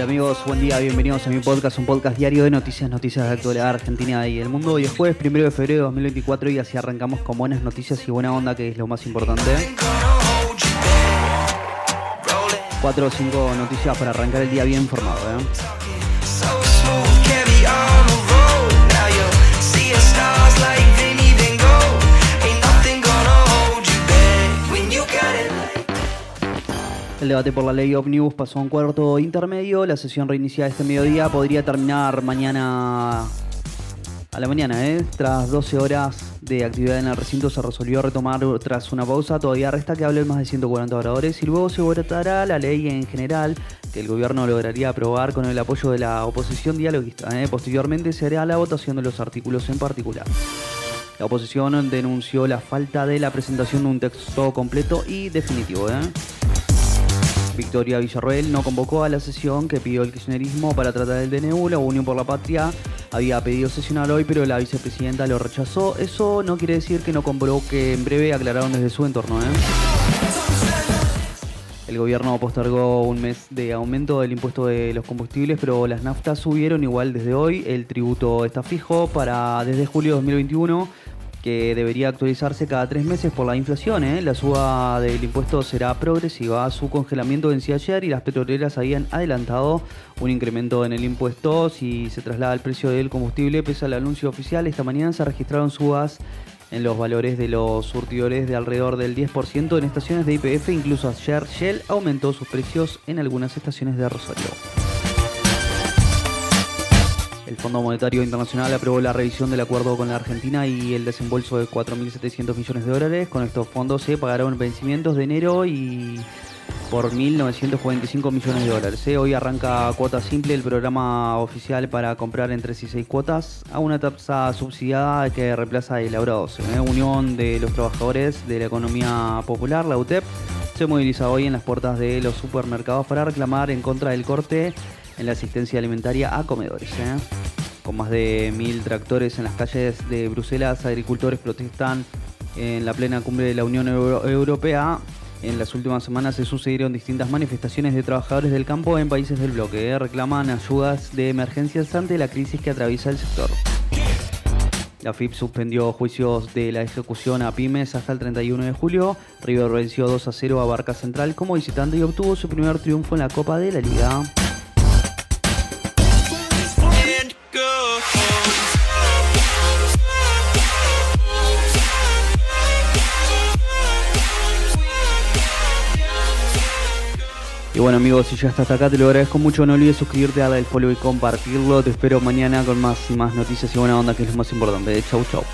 Hola amigos, buen día, bienvenidos a mi podcast, un podcast diario de noticias, noticias de actualidad argentina y el mundo. Hoy es jueves, primero de febrero de 2024 y así arrancamos con buenas noticias y buena onda, que es lo más importante. Cuatro o cinco noticias para arrancar el día bien informado. ¿eh? El debate por la ley Omnibus pasó a un cuarto intermedio. La sesión reiniciada este mediodía podría terminar mañana a la mañana, ¿eh? Tras 12 horas de actividad en el recinto se resolvió retomar tras una pausa. Todavía resta que hablen más de 140 oradores y luego se votará la ley en general que el gobierno lograría aprobar con el apoyo de la oposición dialoguista. ¿eh? Posteriormente se hará la votación de los artículos en particular. La oposición denunció la falta de la presentación de un texto completo y definitivo. ¿eh? Victoria Villarroel no convocó a la sesión que pidió el kirchnerismo para tratar el DNU. La Unión por la Patria había pedido sesionar hoy, pero la vicepresidenta lo rechazó. Eso no quiere decir que no convoque en breve, aclararon desde su entorno. ¿eh? El gobierno postergó un mes de aumento del impuesto de los combustibles, pero las naftas subieron igual desde hoy. El tributo está fijo para desde julio de 2021 que debería actualizarse cada tres meses por la inflación. ¿eh? La suba del impuesto será progresiva. Su congelamiento vencía ayer y las petroleras habían adelantado un incremento en el impuesto. Si se traslada el precio del combustible, pese al anuncio oficial, esta mañana se registraron subas en los valores de los surtidores de alrededor del 10% en estaciones de IPF. Incluso ayer Shell aumentó sus precios en algunas estaciones de Rosario. El Fondo Monetario Internacional aprobó la revisión del acuerdo con la Argentina y el desembolso de 4.700 millones de dólares. Con estos fondos se pagaron vencimientos de enero y por 1.945 millones de dólares. ¿eh? Hoy arranca cuota simple el programa oficial para comprar entre 6 y 6 cuotas a una tasa subsidiada que reemplaza el Aura 12. ¿eh? Unión de los Trabajadores de la Economía Popular, la UTEP, se moviliza hoy en las puertas de los supermercados para reclamar en contra del corte en la asistencia alimentaria a comedores. ¿eh? Con más de mil tractores en las calles de Bruselas, agricultores protestan en la plena cumbre de la Unión Euro- Europea. En las últimas semanas se sucedieron distintas manifestaciones de trabajadores del campo en países del bloque. ¿eh? Reclaman ayudas de emergencias ante la crisis que atraviesa el sector. La FIP suspendió juicios de la ejecución a pymes hasta el 31 de julio. River venció 2 a 0 a Barca Central como visitante y obtuvo su primer triunfo en la Copa de la Liga. Y bueno amigos, si estás hasta acá te lo agradezco mucho. No olvides suscribirte, darle el follow y compartirlo. Te espero mañana con más, más noticias y buena onda que es lo más importante. Chau chau.